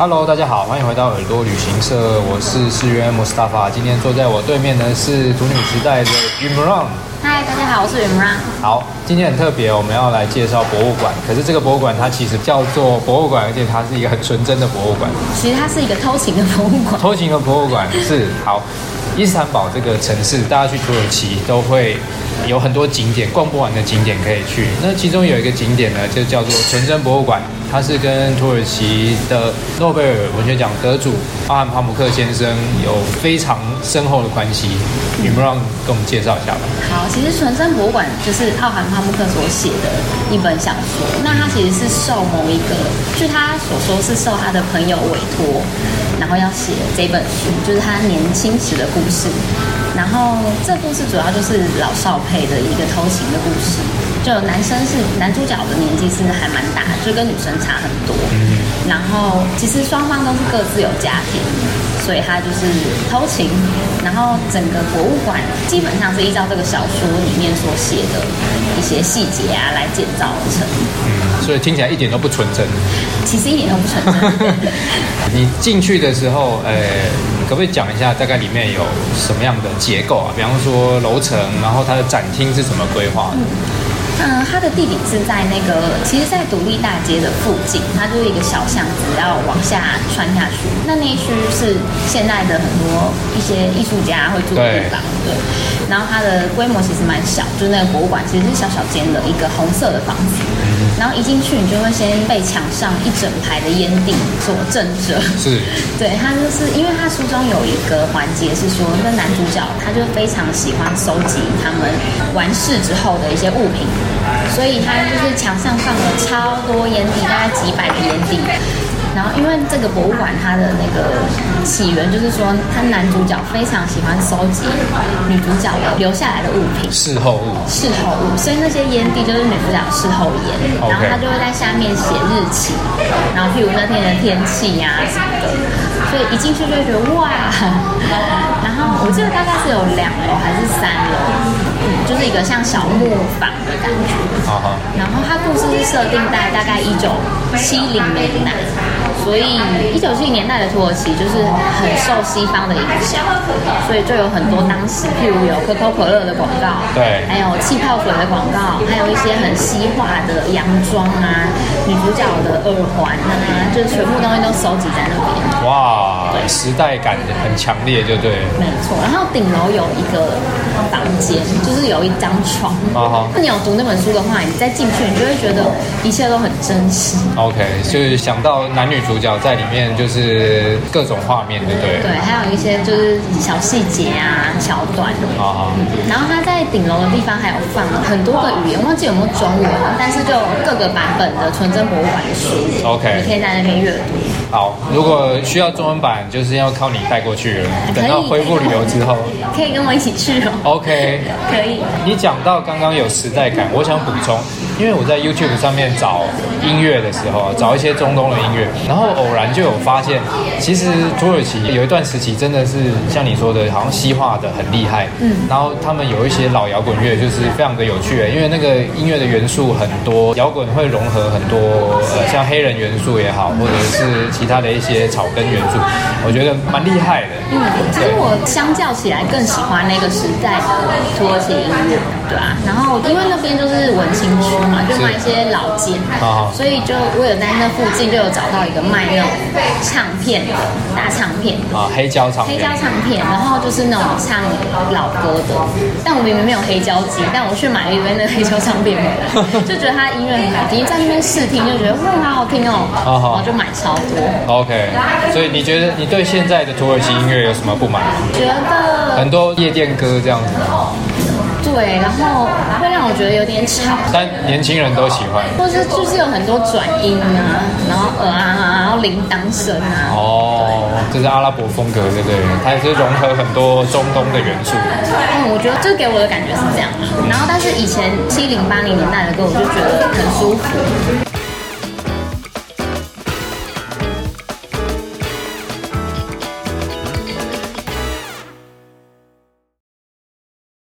Hello，大家好，欢迎回到耳朵旅行社，我是四月 Mustafa。今天坐在我对面的是土女时代的 Imran。嗨，大家好，我是 Imran。好，今天很特别，我们要来介绍博物馆。可是这个博物馆它其实叫做博物馆，而且它是一个很纯真的博物馆。其实它是一个偷情的博物馆。偷情的博物馆是好。伊斯坦堡这个城市，大家去土耳其都会有很多景点，逛不完的景点可以去。那其中有一个景点呢，就叫做纯真博物馆。他是跟土耳其的诺贝尔文学奖得主奥罕帕姆克先生有非常深厚的关系。你们让跟我们介绍一下吧。好，其实纯真博物馆就是奥罕帕姆克所写的一本小说。那他其实是受某一个，据他所说是受他的朋友委托，然后要写这本书，就是他年轻时的故事。然后这故事主要就是老少配的一个偷情的故事。就男生是男主角的年纪是还蛮大，就跟女生差很多。嗯。然后其实双方都是各自有家庭，所以他就是偷情。然后整个博物馆基本上是依照这个小说里面所写的一些细节啊来建造而成。嗯，所以听起来一点都不纯真。其实一点都不纯真。你进去的时候，呃，可不可以讲一下大概里面有什么样的结构啊？比方说楼层，然后它的展厅是怎么规划的？嗯嗯，它的地点是在那个，其实，在独立大街的附近，它就是一个小巷子，要往下穿下去。那那一区是现在的很多一些艺术家会住的地方，对。对，然后它的规模其实蛮小，就是那个博物馆其实是小小间的一个红色的房子。然后一进去，你就会先被墙上一整排的烟蒂所震慑。是，对，他就是因为他书中有一个环节是说，那男主角他就非常喜欢收集他们完事之后的一些物品，所以他就是墙上放了超多烟蒂，大概几百个烟蒂。然后，因为这个博物馆它的那个起源就是说，他男主角非常喜欢收集女主角的留下来的物品，事后物，事后物，所以那些烟蒂就是女主角事后烟.然后他就会在下面写日期，然后譬如那天的天气呀、啊、什么的，所以一进去就会觉得哇，然后我记得大概是有两楼还是三楼，嗯，就是一个像小木房的感觉，uh-huh. 然后它故事是设定在大概一九七零年代。所以，一九七零年代的土耳其就是很受西方的影响，所以就有很多当时，譬如有可口可乐的广告，对，还有气泡水的广告，还有一些很西化的洋装啊，女主角的耳环啊，就是全部东西都收集在那边。哇，对，时代感很强烈，就对。没错，然后顶楼有一个房间，就是有一张床。啊哈。那你有读那本书的话，你再进去，你就会觉得一切都很真实。OK，就是想到男女主。主角在里面就是各种画面，对不对？对，还有一些就是小细节啊、桥段。啊、嗯、然后他在顶楼的地方还有放了很多个语言，忘记有没有中文，但是就有各个版本的纯真博物馆的书。OK，你可以在那边阅读。好，如果需要中文版，就是要靠你带过去了。等到恢复旅游之后可，可以跟我一起去哦。OK，可以。你讲到刚刚有时代感，我想补充，因为我在 YouTube 上面找音乐的时候，找一些中东的音乐，然后。偶然就有发现，其实土耳其有一段时期真的是像你说的，好像西化的很厉害。嗯，然后他们有一些老摇滚乐，就是非常的有趣，因为那个音乐的元素很多，摇滚会融合很多呃，像黑人元素也好，或者是其他的一些草根元素，我觉得蛮厉害的。嗯，其实我相较起来更喜欢那个时代的土耳其音乐，对啊。然后因为那边就是文青区嘛，就卖一些老件，啊，所以就我有在那附近就有找到一个卖。那种唱片的大唱片啊，黑胶唱片，黑胶唱片，然后就是那种唱老歌的。但我明明没有黑胶机，但我去买了一堆那个黑胶唱片回来，就觉得他音乐很好听，在那边试听就觉得哇，好好听哦，然后就买超多。OK，所以你觉得你对现在的土耳其音乐有什么不满？觉得很多夜店歌这样子。对，然后会让我觉得有点吵，但年轻人都喜欢，或是就是有很多转音啊，然后呃啊，然后铃铛声啊。哦，这是阿拉伯风格，对不对？它也是融合很多中东的元素。嗯，我觉得这给我的感觉是这样。然后，但是以前七零八零年代的歌，我就觉得很舒服。